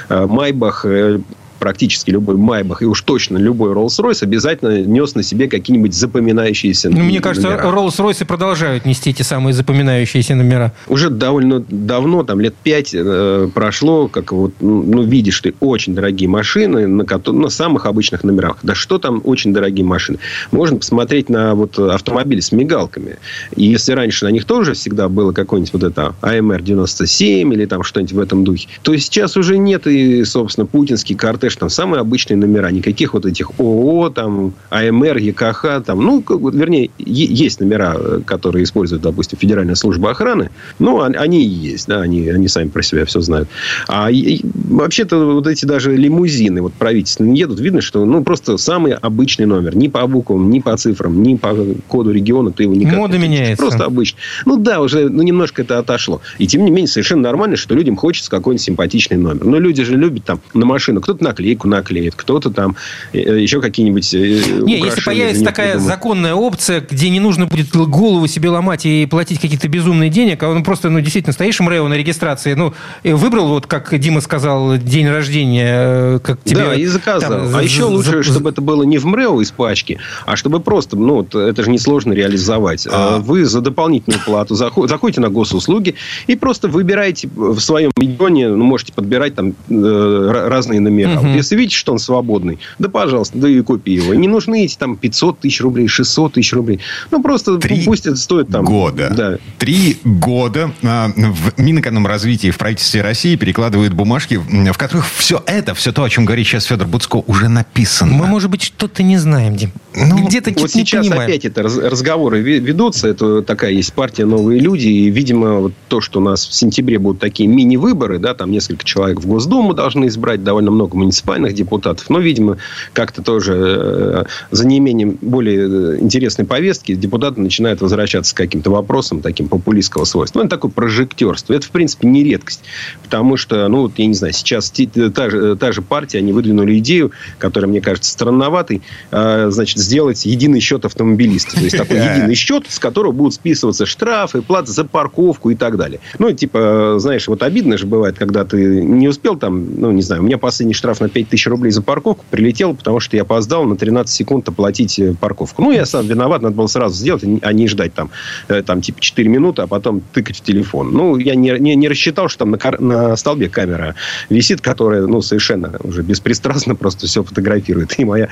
Speaker 6: э, Майбах э, практически любой Майбах и уж точно любой Rolls-Royce обязательно нес на себе какие-нибудь запоминающиеся
Speaker 3: ну, Мне кажется, Rolls-Royce продолжают нести эти самые запоминающиеся номера.
Speaker 6: Уже довольно давно, там лет пять э, прошло, как вот, ну, ну, видишь ты очень дорогие машины на, на самых обычных номерах. Да что там очень дорогие машины? Можно посмотреть на вот автомобили с мигалками. И если раньше на них тоже всегда было какое-нибудь вот это АМР-97 или там что-нибудь в этом духе, то сейчас уже нет и, собственно, путинский картель кэш, там самые обычные номера, никаких вот этих ООО, там, АМР, ЕКХ, там, ну, вернее, есть номера, которые используют, допустим, Федеральная служба охраны, ну, они и есть, да, они, они сами про себя все знают. А вообще-то вот эти даже лимузины вот правительственные едут, видно, что, ну, просто самый обычный номер, ни по буквам, ни по цифрам, ни по коду региона ты его никак
Speaker 3: Мода
Speaker 6: не
Speaker 3: меняется.
Speaker 6: Просто обычный. Ну, да, уже, ну, немножко это отошло. И, тем не менее, совершенно нормально, что людям хочется какой-нибудь симпатичный номер. Но люди же любят там на машину, кто-то на наклейку наклеит, кто-то там э, еще какие-нибудь э,
Speaker 3: Не, если появится такая придумает. законная опция, где не нужно будет голову себе ломать и платить какие-то безумные денег, а он просто, ну, действительно, стоишь МРЭО на регистрации, ну, выбрал, вот как Дима сказал, день рождения, э, как тебе...
Speaker 6: Да, и заказал. Там, а еще лучше, за... чтобы это было не в МРЭО из пачки, а чтобы просто, ну, вот, это же несложно реализовать. А... Вы за дополнительную плату заходите на госуслуги и просто выбираете в своем регионе, ну, можете подбирать там разные номера. Угу. Если видите, что он свободный, да, пожалуйста, да и купи его. Не нужны эти там 500 тысяч рублей, 600 тысяч рублей. Ну, просто
Speaker 2: Три
Speaker 6: пусть это стоит там...
Speaker 2: года. Да. Три года а, в Минэкономразвитии в правительстве России перекладывают бумажки, в которых все это, все то, о чем говорит сейчас Федор Буцко, уже написано.
Speaker 3: Мы, может быть, что-то не знаем, Дим.
Speaker 6: Ну, Где-то вот сейчас не понимаем. опять это разговоры ведутся. Это такая есть партия «Новые люди». И, видимо, вот то, что у нас в сентябре будут такие мини-выборы, да, там несколько человек в Госдуму должны избрать, довольно много муниципальных муниципальных депутатов. Но, видимо, как-то тоже э, за неимением более э, интересной повестки депутаты начинают возвращаться к каким-то вопросам таким популистского свойства. Ну, это такое прожектерство. Это, в принципе, не редкость. Потому что, ну, я не знаю, сейчас та же, та же партия, они выдвинули идею, которая, мне кажется, странноватой, значит, сделать единый счет автомобилиста. То есть, такой единый счет, с которого будут списываться штрафы, плата за парковку и так далее. Ну, типа, знаешь, вот обидно же бывает, когда ты не успел там, ну, не знаю, у меня последний штраф на 5 тысяч рублей за парковку, прилетел, потому что я опоздал на 13 секунд оплатить э, парковку. Ну, я сам виноват, надо было сразу сделать, а не ждать там, э, там типа 4 минуты, а потом тыкать в телефон. Ну, я не, не, не рассчитал, что там на, на столбе камера висит, которая, ну, совершенно уже беспристрастно просто все фотографирует. И моя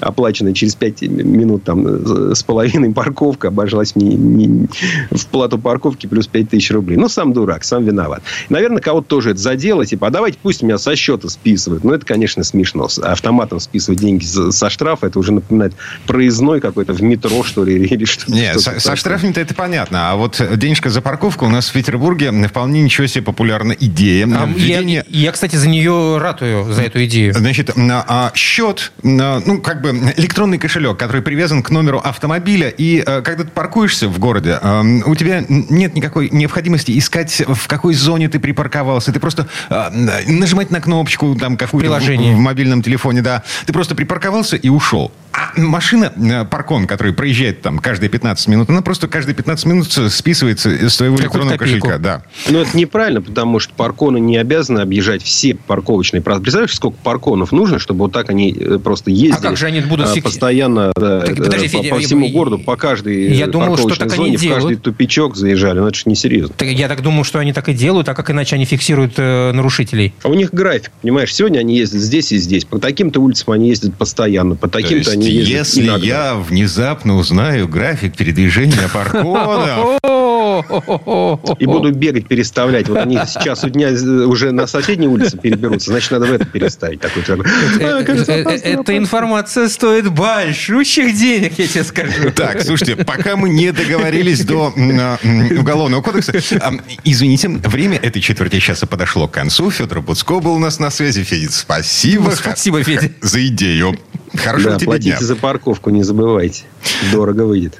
Speaker 6: оплаченная через 5 минут там э, с половиной парковка обошлась мне не, в плату парковки плюс 5 тысяч рублей. Ну, сам дурак, сам виноват. Наверное, кого-то тоже это задело, типа, а давайте пусть меня со счета списывают. Ну, это, конечно, смешно. Автоматом списывать деньги со штрафа, это уже напоминает проездной какой-то в метро, что ли, или что-то.
Speaker 2: Нет, со, со штрафами-то это понятно. А вот денежка за парковку у нас в Петербурге вполне ничего себе популярна идея.
Speaker 3: А, Введение... я, я, кстати, за нее ратую, за эту идею.
Speaker 2: Значит, а, счет, ну, как бы электронный кошелек, который привязан к номеру автомобиля, и э, когда ты паркуешься в городе, у тебя нет никакой необходимости искать, в какой зоне ты припарковался. Ты просто нажимать на кнопочку, там, какую-то в, в мобильном телефоне, да. Ты просто припарковался и ушел. А машина, э, паркон, который проезжает там каждые 15 минут, она просто каждые 15 минут списывается из своего электронного кошелька. Да.
Speaker 6: Но это неправильно, потому что парконы не обязаны объезжать все парковочные. Представляешь, сколько парконов нужно, чтобы вот так они э, просто ездили? А
Speaker 3: как же они будут
Speaker 6: а, постоянно да, так, подожди, по, Федя, по всему я, городу, по каждой
Speaker 3: я думал, что так
Speaker 6: зоне,
Speaker 3: они
Speaker 6: в каждый тупичок заезжали. Ну, это же несерьезно.
Speaker 3: Так, я так думаю, что они так и делают, а как иначе они фиксируют э, нарушителей?
Speaker 6: А у них график, понимаешь? Сегодня они ездят здесь и здесь. По таким-то улицам они ездят постоянно, по таким-то они ездят
Speaker 2: Если иногда. я внезапно узнаю график передвижения парконов...
Speaker 6: И буду бегать, переставлять. Вот они сейчас у дня уже на соседней улице переберутся, значит, надо в это переставить. Такой
Speaker 3: э, э, э, Эта информация стоит большущих денег, я тебе скажу.
Speaker 2: Так, слушайте, пока мы не договорились до Уголовного кодекса, извините, время этой четверти часа подошло к концу. Федор Буцко был у нас на связи. Федя, спасибо.
Speaker 3: Спасибо, Федя.
Speaker 2: За идею. Хорошо
Speaker 6: да,
Speaker 2: тебе
Speaker 6: платите
Speaker 2: дня.
Speaker 6: за парковку, не забывайте. Дорого выйдет.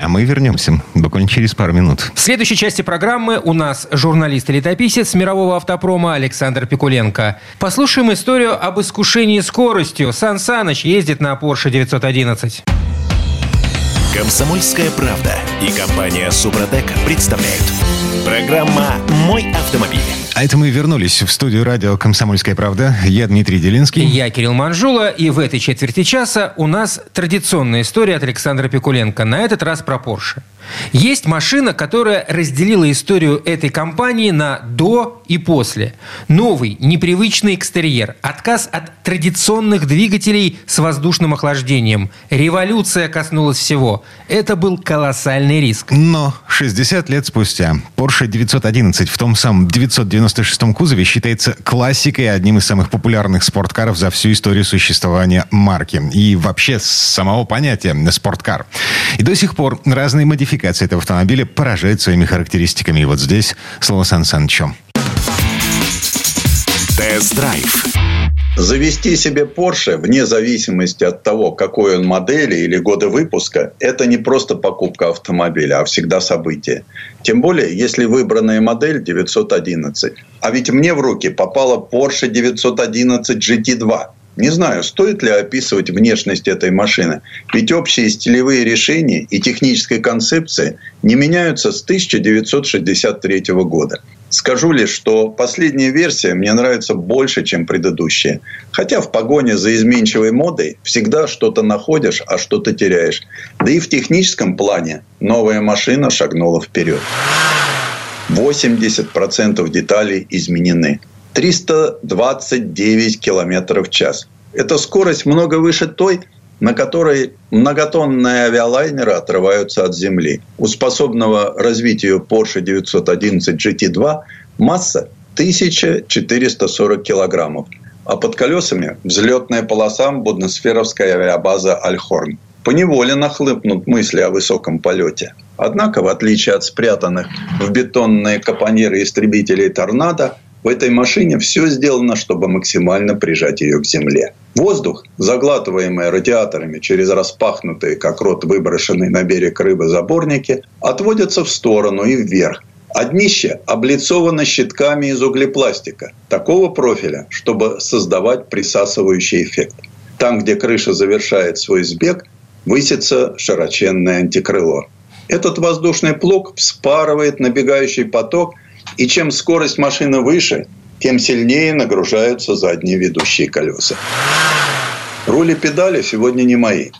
Speaker 2: А мы вернемся буквально через пару минут.
Speaker 3: В следующей части программы у нас журналист и летописец мирового автопрома Александр Пикуленко. Послушаем историю об искушении скоростью. Сан Саныч ездит на Porsche 911.
Speaker 1: Комсомольская правда и компания Супротек представляют. Программа «Мой автомобиль».
Speaker 2: А это мы вернулись в студию радио «Комсомольская правда». Я Дмитрий Делинский.
Speaker 3: Я Кирилл Манжула, и в этой четверти часа у нас традиционная история от Александра Пикуленко. На этот раз про Porsche. Есть машина, которая разделила историю этой компании на «до» и «после». Новый, непривычный экстерьер, отказ от традиционных двигателей с воздушным охлаждением. Революция коснулась всего. Это был колоссальный риск.
Speaker 2: Но 60 лет спустя Porsche 911 в том самом 996 кузове считается классикой и одним из самых популярных спорткаров за всю историю существования марки. И вообще самого понятия спорткар. И до сих пор разные модификации этого автомобиля поражают своими характеристиками. И вот здесь слово Сан Санычу.
Speaker 1: Тест-драйв.
Speaker 7: Завести себе Porsche, вне зависимости от того, какой он модели или года выпуска, это не просто покупка автомобиля, а всегда событие. Тем более, если выбранная модель 911. А ведь мне в руки попала Porsche 911 GT2. Не знаю, стоит ли описывать внешность этой машины, ведь общие стилевые решения и техническая концепция не меняются с 1963 года. Скажу лишь, что последняя версия мне нравится больше, чем предыдущая. Хотя в погоне за изменчивой модой всегда что-то находишь, а что-то теряешь. Да и в техническом плане новая машина шагнула вперед. 80% деталей изменены. 329 километров в час. Эта скорость много выше той, на которой многотонные авиалайнеры отрываются от земли. У способного развитию Porsche 911 GT2 масса 1440 килограммов, а под колесами взлетная полоса Будносферовская авиабаза «Альхорн». Поневоле нахлыпнут мысли о высоком полете. Однако, в отличие от спрятанных в бетонные капониры истребителей «Торнадо», в этой машине все сделано, чтобы максимально прижать ее к земле. Воздух, заглатываемый радиаторами через распахнутые, как рот выброшенный на берег рыбы заборники, отводится в сторону и вверх, а днище облицовано щитками из углепластика такого профиля, чтобы создавать присасывающий эффект. Там, где крыша завершает свой сбег, высится широченное антикрыло. Этот воздушный плуг вспарывает набегающий поток – и чем скорость машины выше, тем сильнее нагружаются задние ведущие колеса. Рули педали сегодня не мои.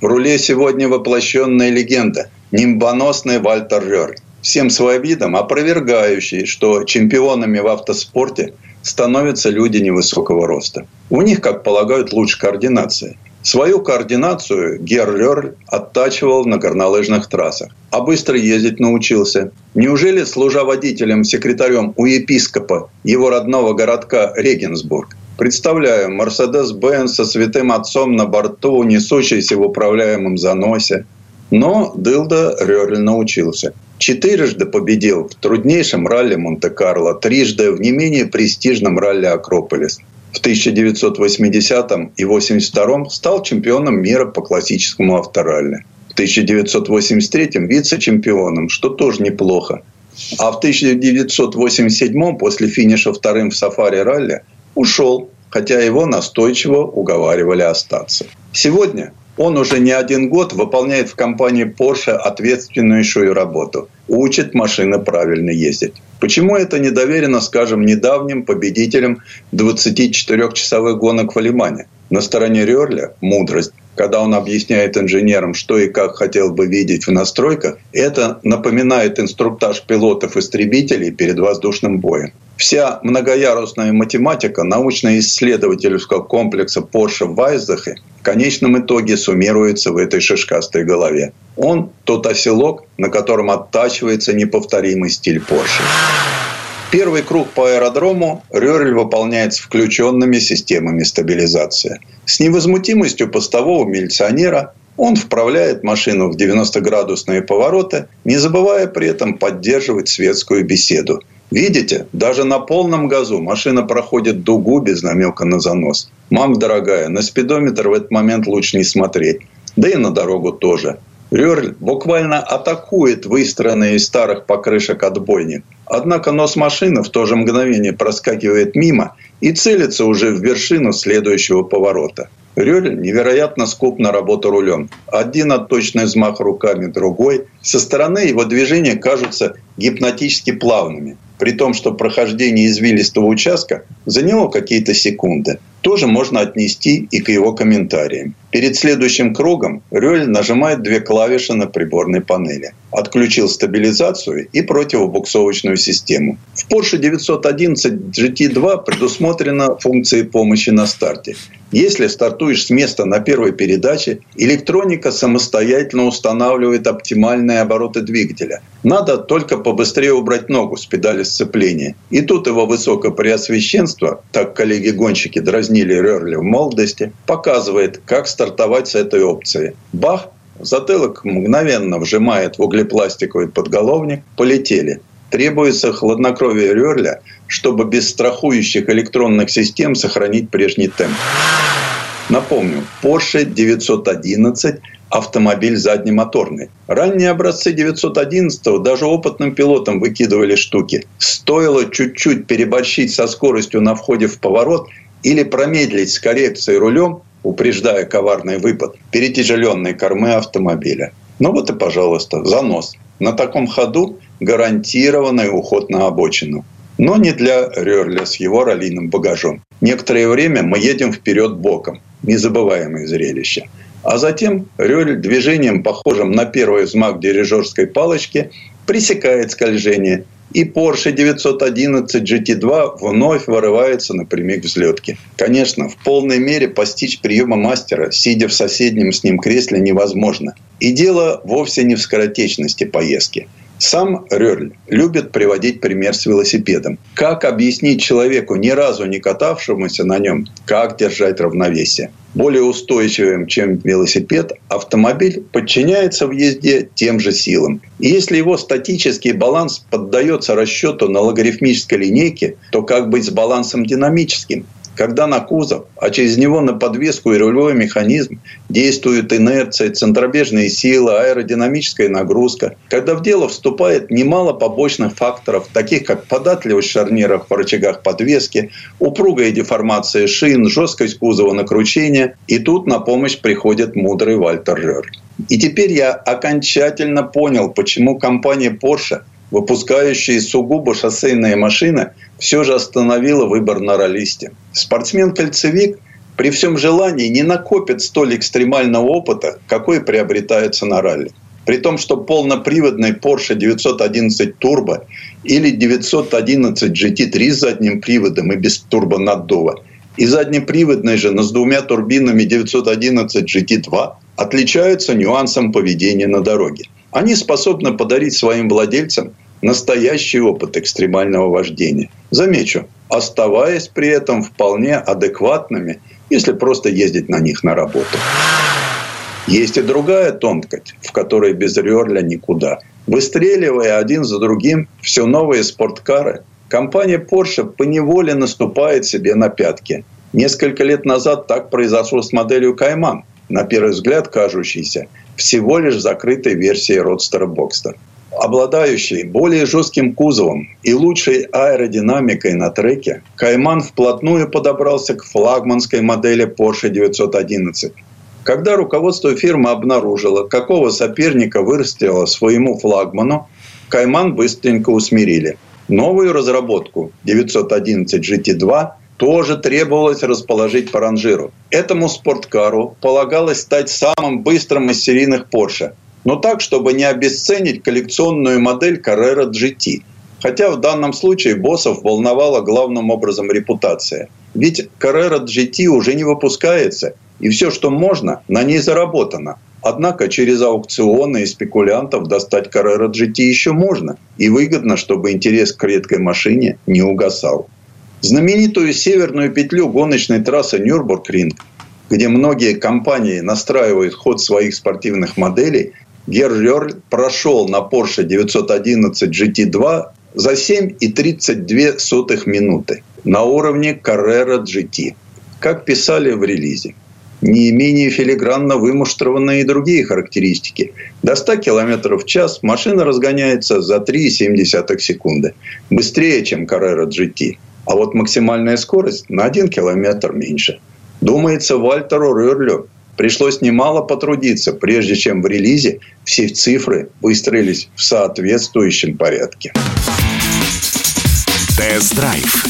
Speaker 7: В руле сегодня воплощенная легенда. Нимбоносный Вальтер Рёрль. Всем своим видом опровергающий, что чемпионами в автоспорте становятся люди невысокого роста. У них, как полагают, лучше координация. Свою координацию Гер Лёрль оттачивал на горнолыжных трассах, а быстро ездить научился. Неужели, служа водителем-секретарем у епископа его родного городка Регенсбург, Представляю, Мерседес-Бенц со святым отцом на борту, несущийся в управляемом заносе. Но Дылда Рёрль научился. Четырежды победил в труднейшем ралли Монте-Карло, трижды в не менее престижном ралли Акрополис. В 1980 и 1982 стал чемпионом мира по классическому авторалли. В 1983 вице-чемпионом, что тоже неплохо. А в 1987 после финиша вторым в сафари-ралли ушел, хотя его настойчиво уговаривали остаться. Сегодня он уже не один год выполняет в компании Porsche ответственнейшую работу. Учит машины правильно ездить. Почему это не доверено, скажем, недавним победителям 24-часовых гонок в Алимане? На стороне Рерля мудрость. Когда он объясняет инженерам, что и как хотел бы видеть в настройках, это напоминает инструктаж пилотов-истребителей перед воздушным боем. Вся многоярусная математика научно-исследовательского комплекса Porsche в Вайзахе в конечном итоге суммируется в этой шишкастой голове. Он – тот оселок, на котором оттачивается неповторимый стиль Porsche. Первый круг по аэродрому Рёрль выполняет с включенными системами стабилизации. С невозмутимостью постового милиционера он вправляет машину в 90-градусные повороты, не забывая при этом поддерживать светскую беседу. Видите, даже на полном газу машина проходит дугу без намека на занос. Мам, дорогая, на спидометр в этот момент лучше не смотреть. Да и на дорогу тоже. Рёрль буквально атакует выстроенный из старых покрышек отбойник. Однако нос машины в то же мгновение проскакивает мимо и целится уже в вершину следующего поворота. Рёль невероятно скуп на работу рулем. Один отточный взмах руками, другой. Со стороны его движения кажутся гипнотически плавными. При том, что прохождение извилистого участка заняло какие-то секунды тоже можно отнести и к его комментариям. Перед следующим кругом Рёль нажимает две клавиши на приборной панели. Отключил стабилизацию и противобуксовочную систему. В Porsche 911 GT2 предусмотрена функция помощи на старте. Если стартуешь с места на первой передаче, электроника самостоятельно устанавливает оптимальные обороты двигателя. Надо только побыстрее убрать ногу с педали сцепления. И тут его высокопреосвященство, так коллеги-гонщики дразнили Рерли в молодости, показывает, как стартовать с этой опцией. Бах, затылок мгновенно вжимает в углепластиковый подголовник, полетели. Требуется хладнокровие Рерля, чтобы без страхующих электронных систем сохранить прежний темп. Напомню, Porsche 911 автомобиль заднемоторный. Ранние образцы 911 даже опытным пилотам выкидывали штуки. Стоило чуть-чуть переборщить со скоростью на входе в поворот или промедлить с коррекцией рулем, упреждая коварный выпад перетяжеленной кормы автомобиля. Ну вот и, пожалуйста, занос. На таком ходу гарантированный уход на обочину. Но не для Рерля с его раллийным багажом. Некоторое время мы едем вперед боком. Незабываемое зрелище. А затем Рёль движением, похожим на первый взмах дирижерской палочки, пресекает скольжение и Porsche 911 GT2 вновь вырывается напрямик взлетки. Конечно, в полной мере постичь приема мастера, сидя в соседнем с ним кресле, невозможно. И дело вовсе не в скоротечности поездки. Сам Рёрль любит приводить пример с велосипедом. Как объяснить человеку, ни разу не катавшемуся на нем, как держать равновесие? Более устойчивым, чем велосипед, автомобиль подчиняется в езде тем же силам. И если его статический баланс поддается расчету на логарифмической линейке, то как быть с балансом динамическим? Когда на кузов, а через него на подвеску и рулевой механизм действуют инерция, центробежные силы, аэродинамическая нагрузка, когда в дело вступает немало побочных факторов, таких как податливость шарниров в рычагах подвески, упругая деформация шин, жесткость кузова на кручение, и тут на помощь приходит мудрый Вальтер Рер. И теперь я окончательно понял, почему компания Porsche выпускающая сугубо шоссейные машины, все же остановила выбор на ролисте. Спортсмен-кольцевик при всем желании не накопит столь экстремального опыта, какой приобретается на ралли. При том, что полноприводный Porsche 911 Turbo или 911 GT3 с задним приводом и без турбонаддува и заднеприводный же, но с двумя турбинами 911 GT2 отличаются нюансом поведения на дороге. Они способны подарить своим владельцам настоящий опыт экстремального вождения. Замечу, оставаясь при этом вполне адекватными, если просто ездить на них на работу. Есть и другая тонкость, в которой без Рерля никуда. Выстреливая один за другим все новые спорткары, компания Porsche поневоле наступает себе на пятки. Несколько лет назад так произошло с моделью Кайман, на первый взгляд кажущейся всего лишь закрытой версией Родстера Бокстер обладающий более жестким кузовом и лучшей аэродинамикой на треке, Кайман вплотную подобрался к флагманской модели Porsche 911. Когда руководство фирмы обнаружило, какого соперника вырастило своему флагману, Кайман быстренько усмирили. Новую разработку 911 GT2 тоже требовалось расположить по ранжиру. Этому спорткару полагалось стать самым быстрым из серийных Porsche – но так, чтобы не обесценить коллекционную модель Carrera GT. Хотя в данном случае боссов волновала главным образом репутация. Ведь Carrera GT уже не выпускается, и все, что можно, на ней заработано. Однако через аукционы и спекулянтов достать Carrera GT еще можно. И выгодно, чтобы интерес к редкой машине не угасал. Знаменитую северную петлю гоночной трассы Нюрбургринг, где многие компании настраивают ход своих спортивных моделей, Герлер прошел на Porsche 911 GT2 за 7,32 минуты на уровне Carrera GT. как писали в релизе. Не менее филигранно вымуштрованные и другие характеристики. До 100 км в час машина разгоняется за 3,7 секунды. Быстрее, чем Carrera GT. А вот максимальная скорость на 1 км меньше. Думается, Вальтеру Рерлю пришлось немало потрудиться, прежде чем в релизе все цифры выстроились в соответствующем порядке.
Speaker 1: Тест-драйв.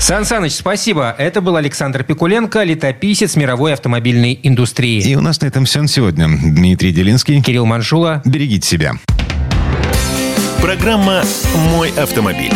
Speaker 3: Сан Саныч, спасибо. Это был Александр Пикуленко, летописец мировой автомобильной индустрии.
Speaker 2: И у нас на этом все на сегодня. Дмитрий Делинский.
Speaker 3: Кирилл Манжула.
Speaker 2: Берегите себя.
Speaker 1: Программа «Мой автомобиль».